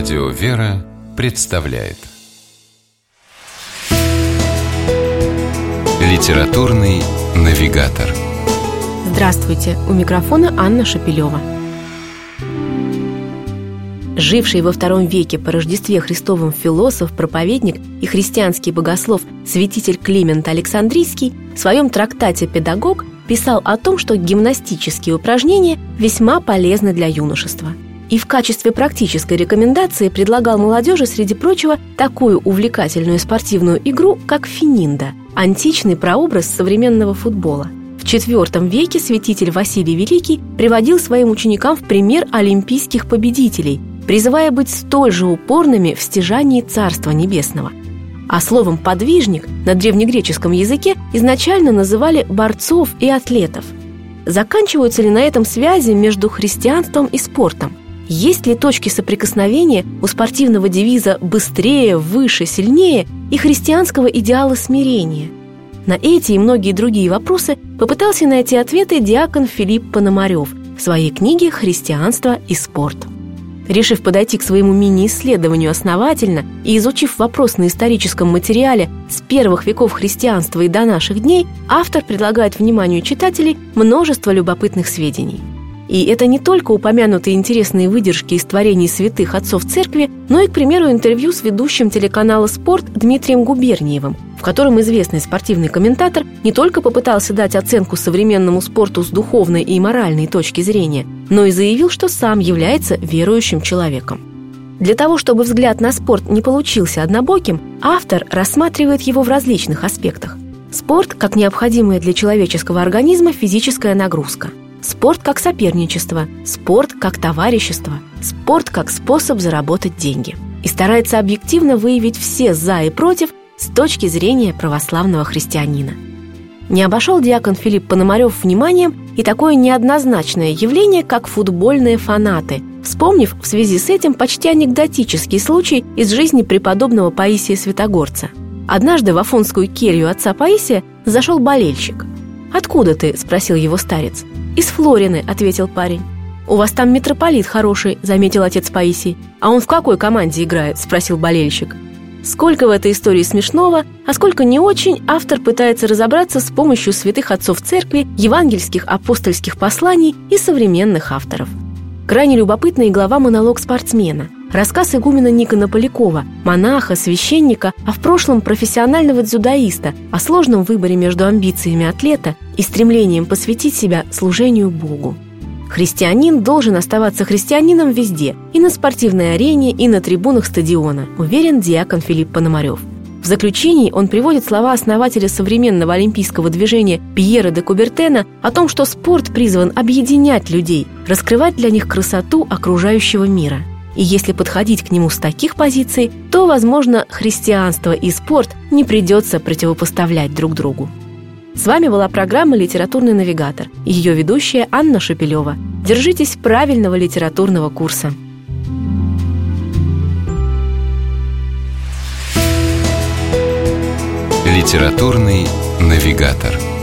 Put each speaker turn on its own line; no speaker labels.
Радио «Вера» представляет Литературный навигатор
Здравствуйте! У микрофона Анна Шапилева. Живший во втором веке по Рождестве Христовым философ, проповедник и христианский богослов святитель Климент Александрийский в своем трактате «Педагог» писал о том, что гимнастические упражнения весьма полезны для юношества – и в качестве практической рекомендации предлагал молодежи, среди прочего, такую увлекательную спортивную игру, как фининда – античный прообраз современного футбола. В IV веке святитель Василий Великий приводил своим ученикам в пример олимпийских победителей, призывая быть столь же упорными в стяжании Царства Небесного. А словом «подвижник» на древнегреческом языке изначально называли борцов и атлетов. Заканчиваются ли на этом связи между христианством и спортом? Есть ли точки соприкосновения у спортивного девиза «быстрее, выше, сильнее» и христианского идеала смирения? На эти и многие другие вопросы попытался найти ответы диакон Филипп Пономарев в своей книге «Христианство и спорт». Решив подойти к своему мини-исследованию основательно и изучив вопрос на историческом материале с первых веков христианства и до наших дней, автор предлагает вниманию читателей множество любопытных сведений – и это не только упомянутые интересные выдержки из творений святых отцов церкви, но и, к примеру, интервью с ведущим телеканала «Спорт» Дмитрием Губерниевым, в котором известный спортивный комментатор не только попытался дать оценку современному спорту с духовной и моральной точки зрения, но и заявил, что сам является верующим человеком. Для того, чтобы взгляд на спорт не получился однобоким, автор рассматривает его в различных аспектах. Спорт как необходимая для человеческого организма физическая нагрузка – Спорт как соперничество, спорт как товарищество, спорт как способ заработать деньги. И старается объективно выявить все «за» и «против» с точки зрения православного христианина. Не обошел диакон Филипп Пономарев вниманием и такое неоднозначное явление, как футбольные фанаты, вспомнив в связи с этим почти анекдотический случай из жизни преподобного Паисия Святогорца. Однажды в Афонскую келью отца Паисия зашел болельщик. «Откуда ты?» – спросил его старец. «Из Флорины», — ответил парень. «У вас там митрополит хороший», — заметил отец Паисий. «А он в какой команде играет?» — спросил болельщик. Сколько в этой истории смешного, а сколько не очень, автор пытается разобраться с помощью святых отцов церкви, евангельских апостольских посланий и современных авторов. Крайне любопытная глава «Монолог спортсмена», рассказ игумена Никона Полякова, монаха, священника, а в прошлом профессионального дзюдоиста о сложном выборе между амбициями атлета и стремлением посвятить себя служению Богу. Христианин должен оставаться христианином везде, и на спортивной арене, и на трибунах стадиона, уверен диакон Филипп Пономарев. В заключении он приводит слова основателя современного олимпийского движения Пьера де Кубертена о том, что спорт призван объединять людей, раскрывать для них красоту окружающего мира. И если подходить к нему с таких позиций, то, возможно, христианство и спорт не придется противопоставлять друг другу. С вами была программа «Литературный навигатор» и ее ведущая Анна Шапилева. Держитесь правильного литературного курса.
Литературный навигатор.